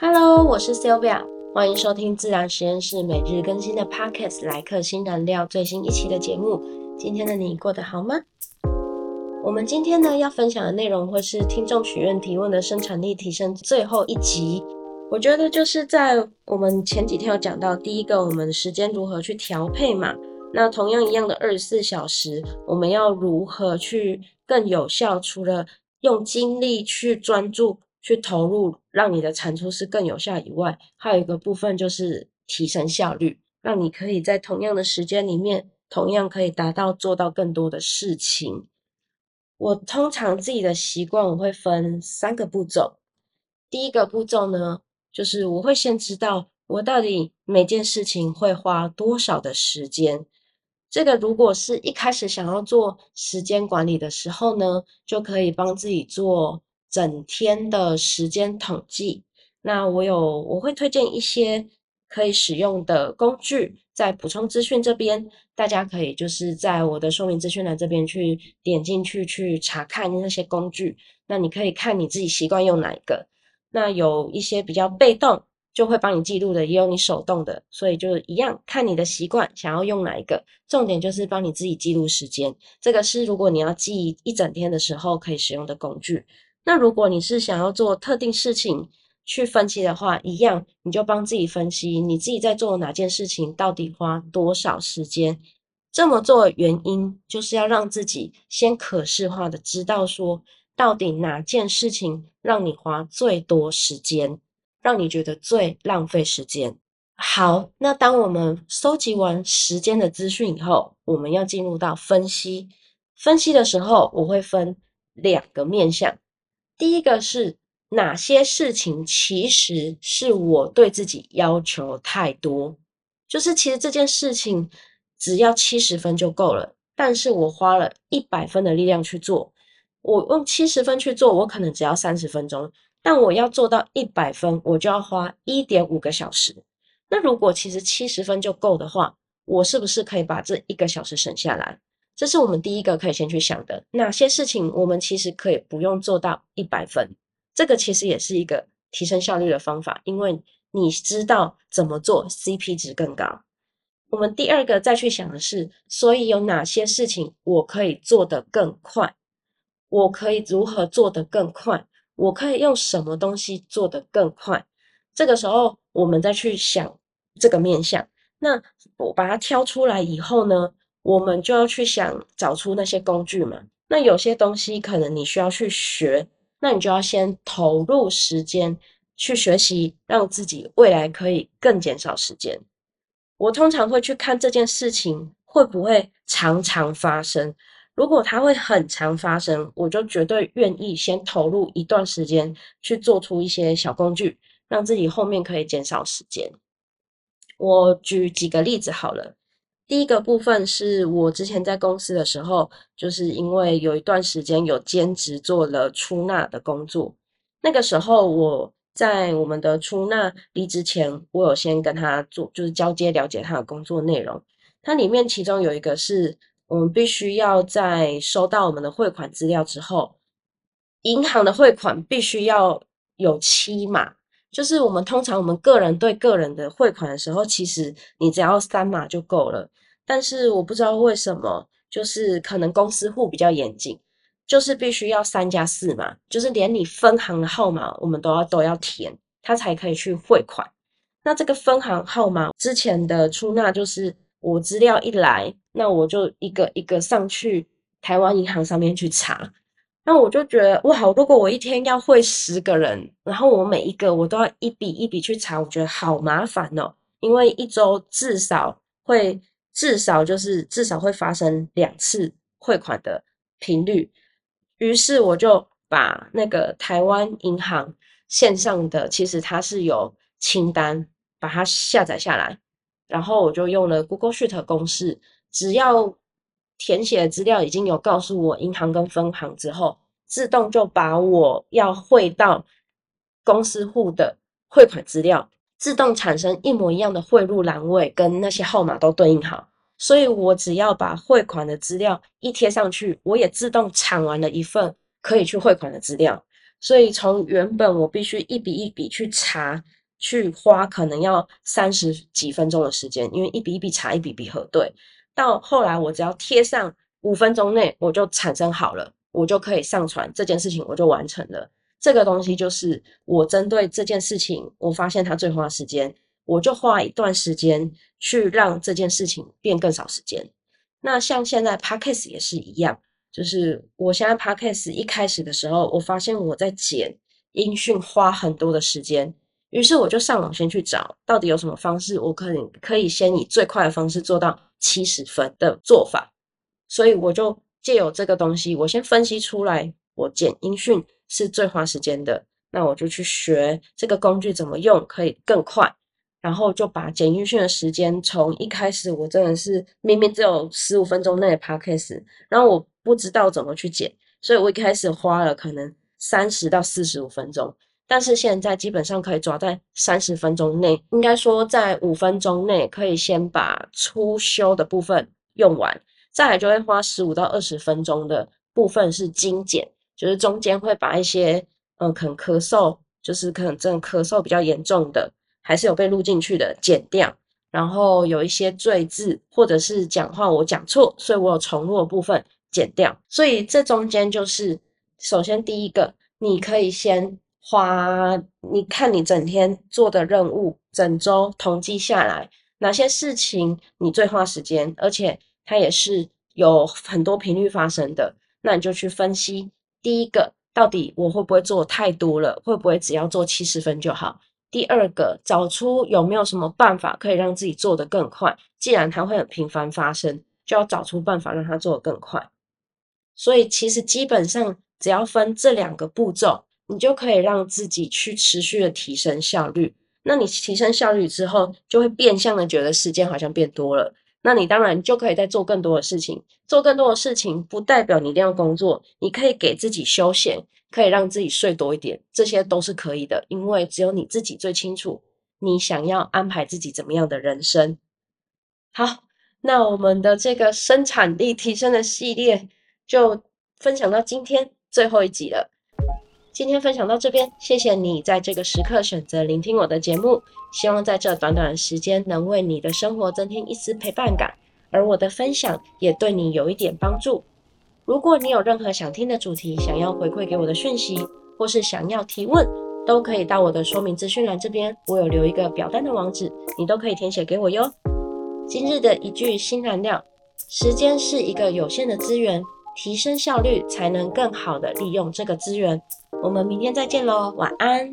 Hello，我是 Sylvia，欢迎收听自然实验室每日更新的 Podcast 来客新燃料最新一期的节目。今天的你过得好吗？我们今天呢要分享的内容会是听众许愿提问的生产力提升最后一集。我觉得就是在我们前几天有讲到第一个，我们时间如何去调配嘛。那同样一样的二十四小时，我们要如何去更有效？除了用精力去专注。去投入，让你的产出是更有效以外，还有一个部分就是提升效率，让你可以在同样的时间里面，同样可以达到做到更多的事情。我通常自己的习惯，我会分三个步骤。第一个步骤呢，就是我会先知道我到底每件事情会花多少的时间。这个如果是一开始想要做时间管理的时候呢，就可以帮自己做。整天的时间统计，那我有我会推荐一些可以使用的工具，在补充资讯这边，大家可以就是在我的说明资讯栏这边去点进去去查看那些工具。那你可以看你自己习惯用哪一个。那有一些比较被动，就会帮你记录的，也有你手动的，所以就一样看你的习惯，想要用哪一个。重点就是帮你自己记录时间，这个是如果你要记一整天的时候可以使用的工具。那如果你是想要做特定事情去分析的话，一样你就帮自己分析你自己在做哪件事情到底花多少时间。这么做的原因就是要让自己先可视化的知道说，到底哪件事情让你花最多时间，让你觉得最浪费时间。好，那当我们收集完时间的资讯以后，我们要进入到分析。分析的时候，我会分两个面向。第一个是哪些事情其实是我对自己要求太多，就是其实这件事情只要七十分就够了，但是我花了一百分的力量去做，我用七十分去做，我可能只要三十分钟，但我要做到一百分，我就要花一点五个小时。那如果其实七十分就够的话，我是不是可以把这一个小时省下来？这是我们第一个可以先去想的，哪些事情我们其实可以不用做到一百分，这个其实也是一个提升效率的方法，因为你知道怎么做，CP 值更高。我们第二个再去想的是，所以有哪些事情我可以做得更快，我可以如何做得更快，我可以用什么东西做得更快。这个时候我们再去想这个面向，那我把它挑出来以后呢？我们就要去想找出那些工具嘛。那有些东西可能你需要去学，那你就要先投入时间去学习，让自己未来可以更减少时间。我通常会去看这件事情会不会常常发生。如果它会很常发生，我就绝对愿意先投入一段时间去做出一些小工具，让自己后面可以减少时间。我举几个例子好了。第一个部分是我之前在公司的时候，就是因为有一段时间有兼职做了出纳的工作。那个时候我在我们的出纳离职前，我有先跟他做，就是交接了解他的工作内容。它里面其中有一个是我们必须要在收到我们的汇款资料之后，银行的汇款必须要有七码。就是我们通常我们个人对个人的汇款的时候，其实你只要三码就够了。但是我不知道为什么，就是可能公司户比较严谨，就是必须要三加四码，就是连你分行的号码我们都要都要填，他才可以去汇款。那这个分行号码之前的出纳就是我资料一来，那我就一个一个上去台湾银行上面去查。那我就觉得哇，如果我一天要汇十个人，然后我每一个我都要一笔一笔去查，我觉得好麻烦哦。因为一周至少会至少就是至少会发生两次汇款的频率。于是我就把那个台湾银行线上的，其实它是有清单，把它下载下来，然后我就用了 Google Sheet 公式，只要。填写的资料已经有告诉我银行跟分行之后，自动就把我要汇到公司户的汇款资料自动产生一模一样的汇入栏位，跟那些号码都对应好。所以我只要把汇款的资料一贴上去，我也自动产完了一份可以去汇款的资料。所以从原本我必须一笔一笔去查，去花可能要三十几分钟的时间，因为一笔一笔查，一笔笔核对，到后来我只要贴上五分钟内我就产生好了，我就可以上传这件事情，我就完成了。这个东西就是我针对这件事情，我发现它最花时间，我就花一段时间去让这件事情变更少时间。那像现在 Podcast 也是一样。就是我现在 podcast 一开始的时候，我发现我在剪音讯花很多的时间，于是我就上网先去找到底有什么方式，我可能可以先以最快的方式做到七十分的做法。所以我就借有这个东西，我先分析出来我剪音讯是最花时间的，那我就去学这个工具怎么用可以更快。然后就把剪音讯的时间从一开始我真的是明明只有十五分钟内的 podcast，然后我不知道怎么去剪，所以我一开始花了可能三十到四十五分钟，但是现在基本上可以抓在三十分钟内，应该说在五分钟内可以先把初修的部分用完，再来就会花十五到二十分钟的部分是精简，就是中间会把一些嗯可能咳嗽，就是可能真的咳嗽比较严重的。还是有被录进去的，剪掉，然后有一些赘字或者是讲话我讲错，所以我有重录的部分剪掉。所以这中间就是，首先第一个，你可以先花，你看你整天做的任务，整周统计下来，哪些事情你最花时间，而且它也是有很多频率发生的，那你就去分析，第一个，到底我会不会做太多了，会不会只要做七十分就好？第二个，找出有没有什么办法可以让自己做得更快。既然它会很频繁发生，就要找出办法让它做得更快。所以，其实基本上只要分这两个步骤，你就可以让自己去持续的提升效率。那你提升效率之后，就会变相的觉得时间好像变多了。那你当然就可以再做更多的事情。做更多的事情，不代表你一定要工作，你可以给自己休闲。可以让自己睡多一点，这些都是可以的，因为只有你自己最清楚你想要安排自己怎么样的人生。好，那我们的这个生产力提升的系列就分享到今天最后一集了。今天分享到这边，谢谢你在这个时刻选择聆听我的节目，希望在这短短的时间能为你的生活增添一丝陪伴感，而我的分享也对你有一点帮助。如果你有任何想听的主题，想要回馈给我的讯息，或是想要提问，都可以到我的说明资讯栏这边，我有留一个表单的网址，你都可以填写给我哟。今日的一句新燃料：时间是一个有限的资源，提升效率才能更好的利用这个资源。我们明天再见喽，晚安。